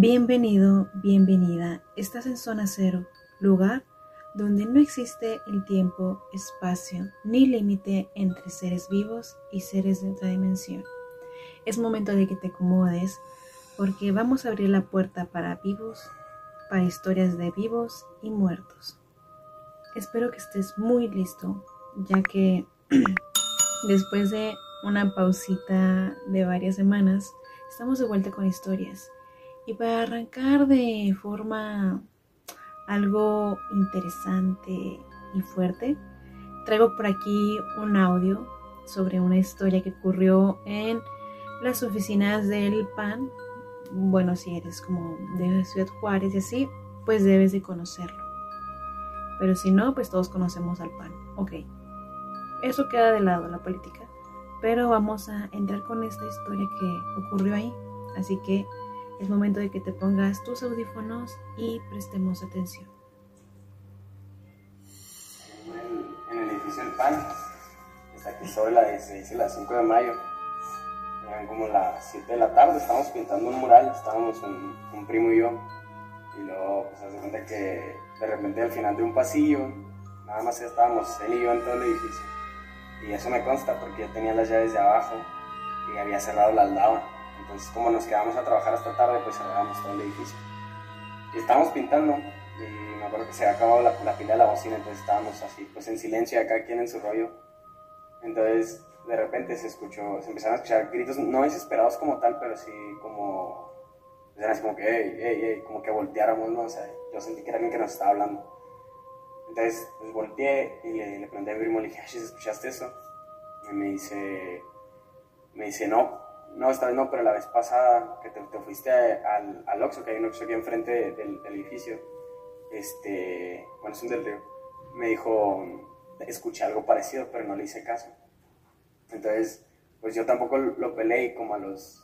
Bienvenido, bienvenida. Estás en zona cero, lugar donde no existe el tiempo, espacio ni límite entre seres vivos y seres de otra dimensión. Es momento de que te acomodes porque vamos a abrir la puerta para vivos, para historias de vivos y muertos. Espero que estés muy listo, ya que después de una pausita de varias semanas, estamos de vuelta con historias y para arrancar de forma algo interesante y fuerte, traigo por aquí un audio sobre una historia que ocurrió en las oficinas del PAN. Bueno, si eres como de Ciudad Juárez y así, pues debes de conocerlo. Pero si no, pues todos conocemos al PAN. Ok. Eso queda de lado, la política. Pero vamos a entrar con esta historia que ocurrió ahí. Así que es momento de que te pongas tus audífonos y prestemos atención. En el edificio del PAN, está aquí sobre la 16 y la 5 de mayo. Eran como las 7 de la tarde, estábamos pintando un mural, estábamos un, primo y yo. Y luego, pues, hace cuenta que de repente al final de un pasillo, nada más estábamos él y yo en todo el edificio. Y eso me consta porque yo tenía las llaves de abajo y había cerrado la aldaba. Entonces, como nos quedamos a trabajar hasta tarde, pues cerrábamos todo el edificio. Y estábamos pintando, y me acuerdo que se había acabado la, la pila de la bocina, entonces estábamos así, pues en silencio, cada quien en su rollo. Entonces, de repente se escuchó, se empezaron a escuchar gritos, no desesperados como tal, pero sí como, pues eran así como que, hey, hey, hey, como que volteáramos, ¿no? O sea, yo sentí que era alguien que nos estaba hablando. Entonces, pues volteé y le, pregunté a mi primo, le dije, ¿escuchaste eso? Y me dice, me dice, no, no, esta vez no, pero la vez pasada que te, te fuiste al, al Oxxo, que hay un Oxxo aquí enfrente del, del, edificio, este, bueno, es un del río, me dijo, escuché algo parecido, pero no le hice caso. Entonces, pues yo tampoco lo peleé y como a los,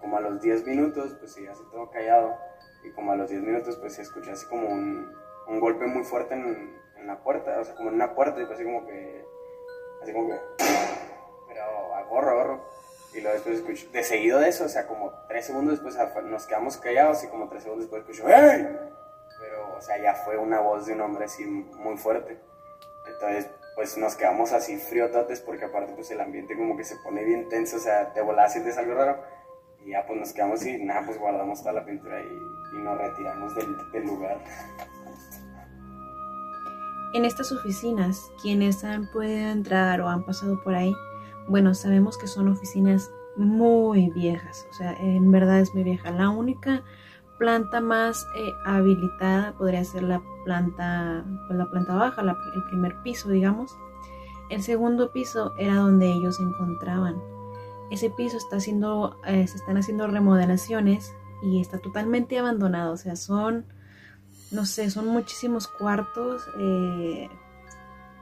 como a los 10 minutos, pues sí, así todo callado, y como a los 10 minutos, pues se escuchó así como un, un golpe muy fuerte en, la puerta, o sea, como en una puerta, y fue así como que, así como que, pero agorro, agorro. Y luego después escucho, de seguido de eso, o sea, como tres segundos después nos quedamos callados y como tres segundos después escucho, ¡Hey! Pero, o sea, ya fue una voz de un hombre así muy fuerte. Entonces, pues nos quedamos así friototes porque aparte pues el ambiente como que se pone bien tenso, o sea, te volás, sientes algo raro. Y ya pues nos quedamos y nada, pues guardamos toda la pintura y, y nos retiramos del, del lugar. En estas oficinas, quienes han podido entrar o han pasado por ahí, bueno, sabemos que son oficinas muy viejas, o sea, en verdad es muy vieja. La única planta más eh, habilitada podría ser la planta, pues la planta baja, el primer piso, digamos. El segundo piso era donde ellos se encontraban. Ese piso está haciendo, eh, se están haciendo remodelaciones y está totalmente abandonado, o sea, son, no sé, son muchísimos cuartos. Eh,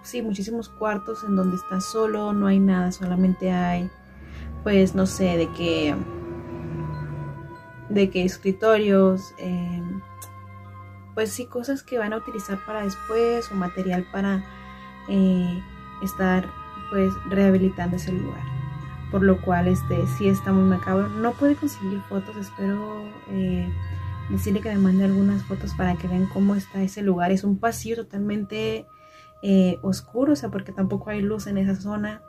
sí, muchísimos cuartos en donde está solo, no hay nada, solamente hay, pues, no sé, de qué, de qué escritorios, eh, pues sí, cosas que van a utilizar para después o material para eh, estar, pues, rehabilitando ese lugar. Por lo cual, este, sí está muy macabro. No puede conseguir fotos, espero eh, decirle que me mande algunas fotos para que vean cómo está ese lugar. Es un pasillo totalmente eh, oscuro, o sea, porque tampoco hay luz en esa zona.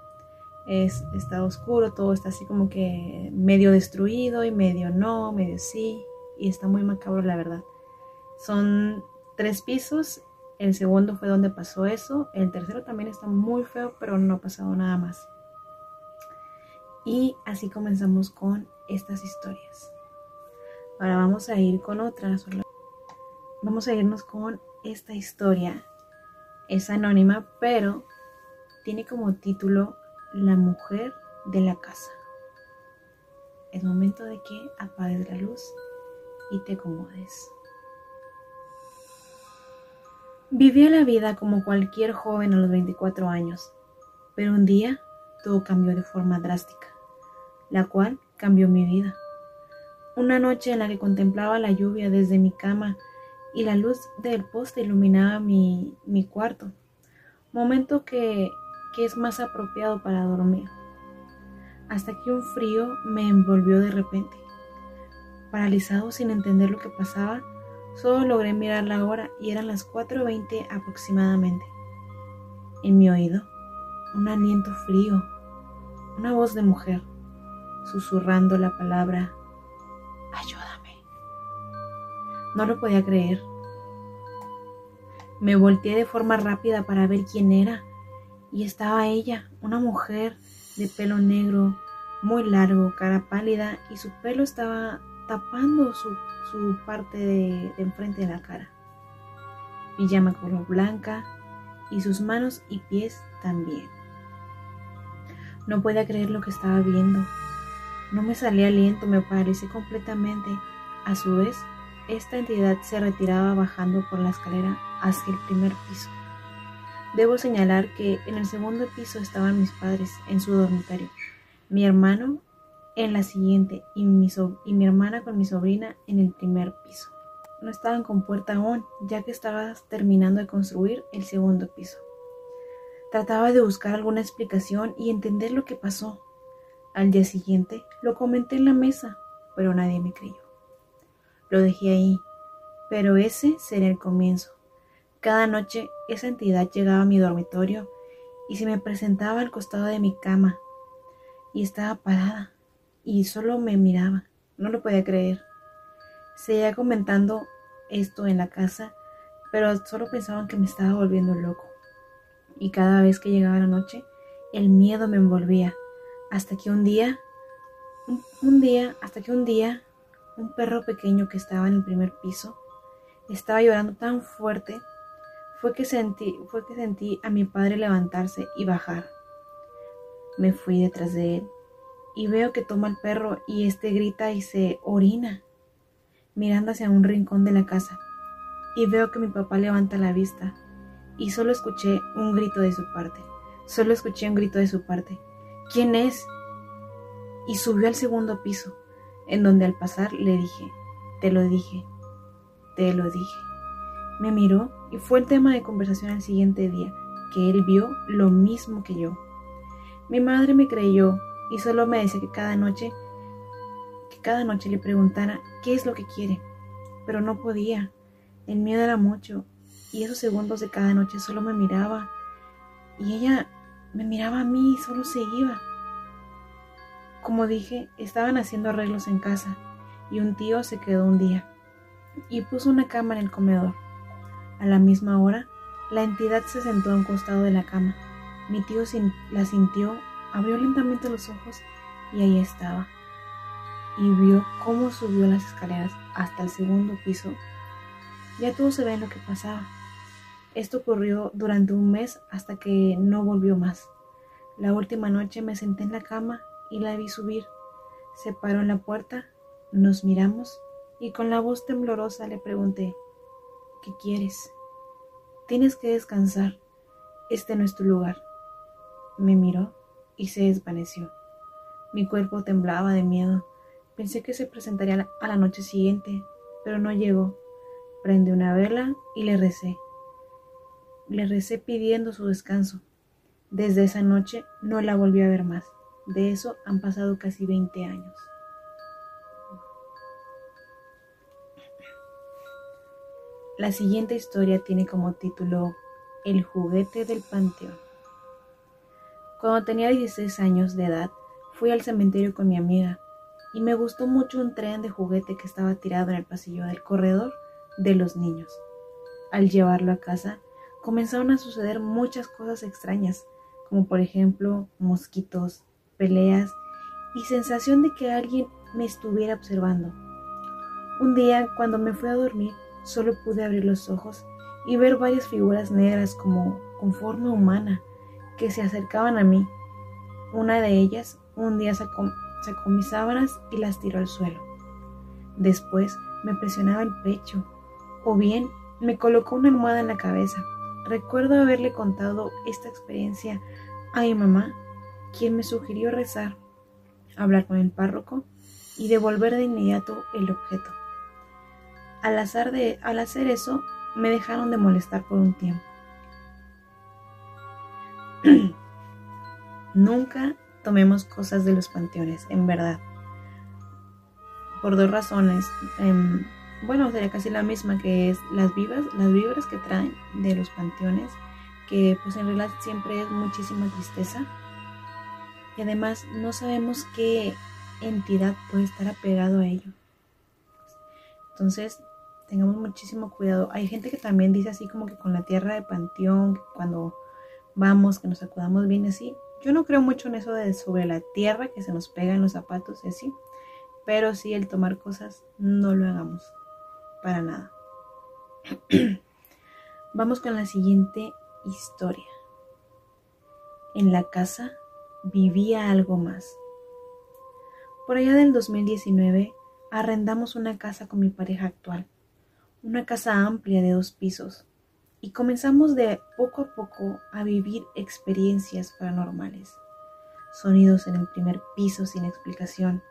Es, está oscuro, todo está así como que medio destruido y medio no, medio sí. Y está muy macabro, la verdad. Son tres pisos. El segundo fue donde pasó eso. El tercero también está muy feo, pero no ha pasado nada más. Y así comenzamos con estas historias. Ahora vamos a ir con otras. Vamos a irnos con esta historia es anónima, pero tiene como título La mujer de la casa. Es momento de que apagues la luz y te acomodes. Vivía la vida como cualquier joven a los 24 años, pero un día todo cambió de forma drástica, la cual cambió mi vida. Una noche en la que contemplaba la lluvia desde mi cama y la luz del poste iluminaba mi, mi cuarto, momento que, que es más apropiado para dormir. Hasta que un frío me envolvió de repente. paralizado sin entender lo que pasaba, solo logré mirar la hora y eran las 4.20 aproximadamente. En mi oído, un aliento frío, una voz de mujer, susurrando la palabra, No lo podía creer. Me volteé de forma rápida para ver quién era, y estaba ella, una mujer de pelo negro, muy largo, cara pálida, y su pelo estaba tapando su, parte de, de enfrente de la cara. Pijama color blanca, y sus manos y pies también. No podía creer lo que estaba viendo. No me salía aliento, me parecí completamente. A su vez, esta entidad se retiraba bajando por la escalera hacia el primer piso. Debo señalar que en el segundo piso estaban mis padres en su dormitorio, mi hermano en la siguiente y mi, y mi hermana con mi sobrina en el primer piso. No estaban con puerta aún, ya que estaba terminando de construir el segundo piso. Trataba de buscar alguna explicación y entender lo que pasó. Al día siguiente lo comenté en la mesa, pero nadie me creyó. Lo dejé ahí, pero ese sería el comienzo. Cada noche esa entidad llegaba a mi dormitorio y se me presentaba al costado de mi cama y estaba parada y solo me miraba. No lo podía creer. Seguía comentando esto en la casa, pero solo pensaban que me estaba volviendo loco y cada vez que llegaba la noche, el miedo me envolvía, hasta que un día, un, día, hasta que un día, un perro pequeño que estaba en el primer piso, estaba llorando tan fuerte, fue que sentí, fue que sentí a mi padre levantarse y bajar. Me fui detrás de él y veo que toma al perro y este grita y se orina, mirando hacia un rincón de la casa. Y veo que mi papá levanta la vista y solo escuché un grito de su parte. Solo escuché un grito de su parte. ¿Quién es? Y subió al segundo piso, en donde al pasar le dije, te lo dije, te lo dije. Me miró y fue el tema de conversación al siguiente día, que él vio lo mismo que yo. Mi madre me creyó y solo me decía que cada noche, que cada noche le preguntara qué es lo que quiere, pero no podía. El miedo era mucho y esos segundos de cada noche solo me miraba y ella me miraba a mí y solo se iba. Como dije, estaban haciendo arreglos en casa y un tío se quedó un día y puso una cama en el comedor. A la misma hora, la entidad se sentó a un costado de la cama. Mi tío la sintió, abrió lentamente los ojos y ahí estaba. Y vio cómo subió las escaleras hasta el segundo piso. Ya todos se ven lo que pasaba. Esto ocurrió durante un mes hasta que no volvió más. La última noche me senté en la cama y la vi subir. Se paró en la puerta, nos miramos y con la voz temblorosa le pregunté, ¿qué quieres? Tienes que descansar. Este no es tu lugar. Me miró y se desvaneció. Mi cuerpo temblaba de miedo. Pensé que se presentaría a la noche siguiente, pero no llegó. Prendí una vela y le recé le recé pidiendo su descanso. Desde esa noche no la volví a ver más. De eso han pasado casi 20 años. La siguiente historia tiene como título El juguete del panteón. Cuando tenía 16 años de edad, fui al cementerio con mi amiga y me gustó mucho un tren de juguete que estaba tirado en el pasillo del corredor de los niños. Al llevarlo a casa, comenzaron a suceder muchas cosas extrañas, como por ejemplo mosquitos, peleas y sensación de que alguien me estuviera observando. Un día, cuando me fui a dormir, solo pude abrir los ojos y ver varias figuras negras como con forma humana que se acercaban a mí. Una de ellas un día sacó, sacó mis sábanas y las tiró al suelo. Después me presionaba el pecho o bien me colocó una almohada en la cabeza. Recuerdo haberle contado esta experiencia a mi mamá, quien me sugirió rezar, hablar con el párroco y devolver de inmediato el objeto. Al, hacer eso, me dejaron de molestar por un tiempo. Nunca tomemos cosas de los panteones, en verdad. por dos razones. Em, bueno, sería casi la misma que es las vivas, las vibras que traen de los panteones, que pues en realidad siempre es muchísima tristeza. Y además no sabemos qué entidad puede estar apegado a ello. Entonces, tengamos muchísimo cuidado. Hay gente que también dice así como que con la tierra de panteón, cuando vamos, que nos acudamos bien así. Yo no creo mucho en eso de sobre la tierra que se nos pega en los zapatos y así. Pero sí el tomar cosas no lo hagamos. Para nada. Vamos con la siguiente historia. En la casa vivía algo más. Por allá del 2019 arrendamos una casa con mi pareja actual, una casa amplia de dos pisos, y comenzamos de poco a poco a vivir experiencias paranormales. Sonidos en el primer piso sin explicación,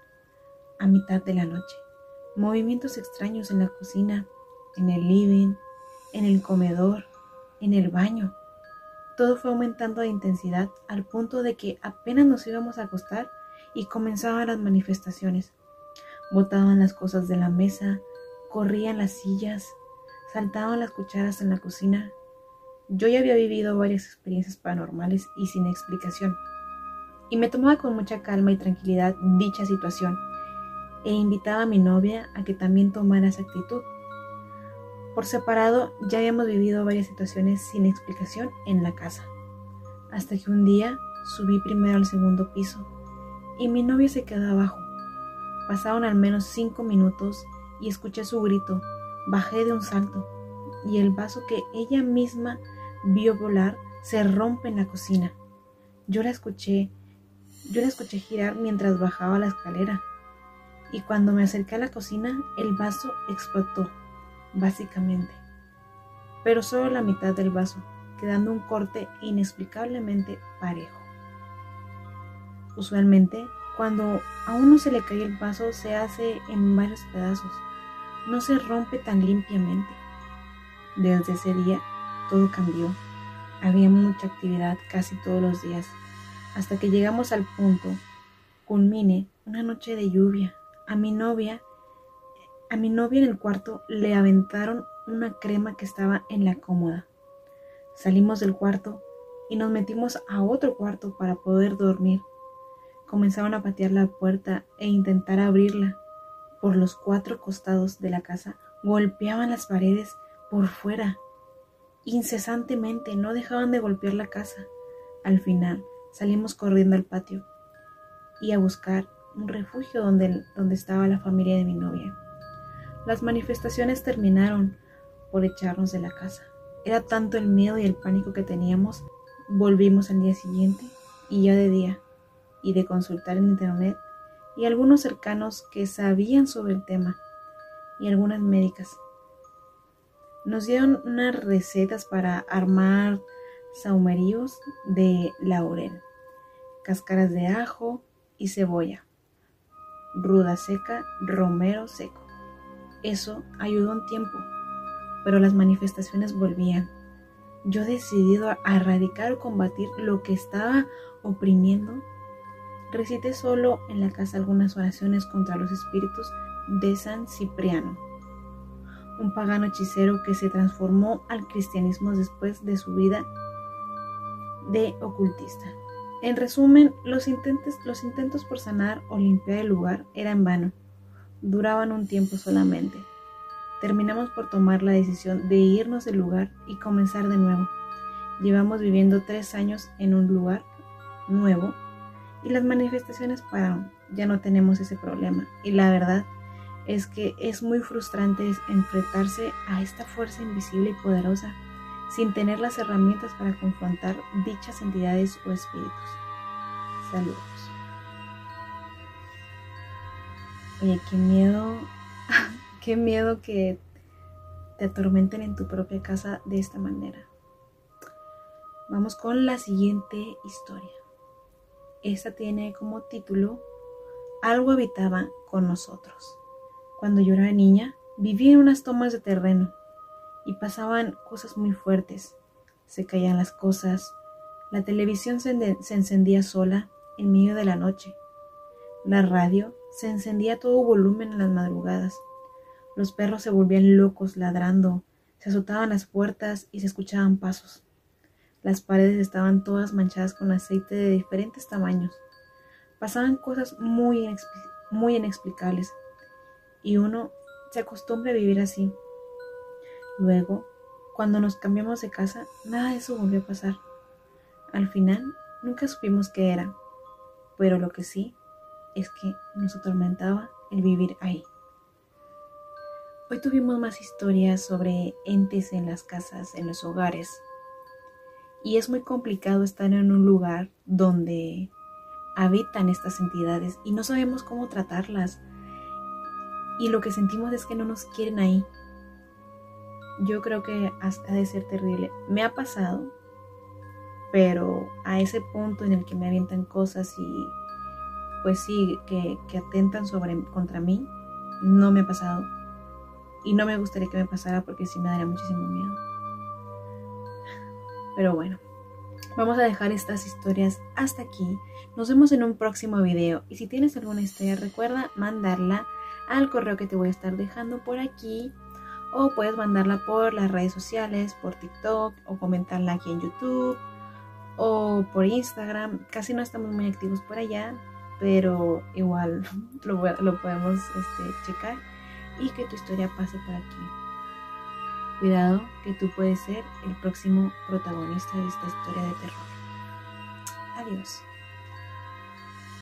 a mitad de la noche, movimientos extraños en la cocina, en el living, en el comedor, en el baño. Todo fue aumentando de intensidad al punto de que apenas nos íbamos a acostar y comenzaban las manifestaciones. Botaban las cosas de la mesa, corrían las sillas, saltaban las cucharas en la cocina. Yo ya había vivido varias experiencias paranormales y sin explicación, y me tomaba con mucha calma y tranquilidad dicha situación, e invitaba a mi novia a que también tomara esa actitud. Por separado ya habíamos vivido varias situaciones sin explicación en la casa, hasta que un día subí primero al segundo piso y mi novia se quedó abajo. Pasaron al menos cinco minutos y escuché su grito. Bajé de un salto y el vaso que ella misma vio volar se rompe en la cocina. Yo la escuché, yo la escuché girar mientras bajaba la escalera y cuando me acerqué a la cocina el vaso explotó, básicamente. Pero solo la mitad del vaso, quedando un corte inexplicablemente parejo. Usualmente, cuando a uno se le cae el vaso, se hace en varios pedazos. No se rompe tan limpiamente. Desde ese día, todo cambió. Había mucha actividad casi todos los días, hasta que llegamos al punto, culmine, una noche de lluvia. A mi novia, a mi novia en el cuarto le aventaron una crema que estaba en la cómoda. Salimos del cuarto y nos metimos a otro cuarto para poder dormir. Comenzaron a patear la puerta e intentar abrirla. Por los cuatro costados de la casa golpeaban las paredes por fuera. Incesantemente no dejaban de golpear la casa. Al final salimos corriendo al patio y a buscar un refugio donde, donde estaba la familia de mi novia. Las manifestaciones terminaron por echarnos de la casa. Era tanto el miedo y el pánico que teníamos. Volvimos al día siguiente y ya de día y de consultar en internet y algunos cercanos que sabían sobre el tema y algunas médicas. Nos dieron unas recetas para armar saumeríos de laurel, cáscaras de ajo y cebolla, ruda seca, romero seco. Eso ayudó un tiempo, pero las manifestaciones volvían. Yo decidido a erradicar o combatir lo que estaba oprimiendo recité solo en la casa algunas oraciones contra los espíritus de San Cipriano, un pagano hechicero que se transformó al cristianismo después de su vida de ocultista. En resumen, los intentos, los intentos por sanar o limpiar el lugar eran en vano, duraban un tiempo solamente. Terminamos por tomar la decisión de irnos del lugar y comenzar de nuevo. Llevamos viviendo tres años en un lugar nuevo y las manifestaciones pararon. Ya no tenemos ese problema. Y la verdad es que es muy frustrante enfrentarse a esta fuerza invisible y poderosa sin tener las herramientas para confrontar dichas entidades o espíritus. Saludos. Oye, qué miedo, qué miedo que te atormenten en tu propia casa de esta manera. Vamos con la siguiente historia. Esta tiene como título Algo habitaba con nosotros. Cuando yo era niña, vivía en unas tomas de terreno y pasaban cosas muy fuertes. Se caían las cosas, la televisión se, se encendía sola en medio de la noche, la radio se encendía todo volumen en las madrugadas. Los perros se volvían locos ladrando, se azotaban las puertas y se escuchaban pasos. Las paredes estaban todas manchadas con aceite de diferentes tamaños. Pasaban cosas muy, muy inexplicables y uno se acostumbra a vivir así. Luego, cuando nos cambiamos de casa, nada de eso volvió a pasar. Al final, nunca supimos qué era, pero lo que sí es que nos atormentaba el vivir ahí. Hoy tuvimos más historias sobre entes en las casas, en los hogares. Y es muy complicado estar en un lugar donde habitan estas entidades y no sabemos cómo tratarlas. Y lo que sentimos es que no nos quieren ahí. Yo creo que hasta de ser terrible. Me ha pasado, pero a ese punto en el que me avientan cosas y pues sí, que, atentan sobre, contra mí, no me ha pasado y no me gustaría que me pasara porque sí me daría muchísimo miedo. Pero bueno, vamos a dejar estas historias hasta aquí. Nos vemos en un próximo video. Y si tienes alguna historia, recuerda mandarla al correo que te voy a estar dejando por aquí. O puedes mandarla por las redes sociales, por TikTok, o comentarla aquí en YouTube, o por Instagram. Casi no estamos muy activos por allá, pero igual lo, lo podemos este, checar y que tu historia pase por aquí. Cuidado que tú puedes ser el próximo protagonista de esta historia de terror. Adiós.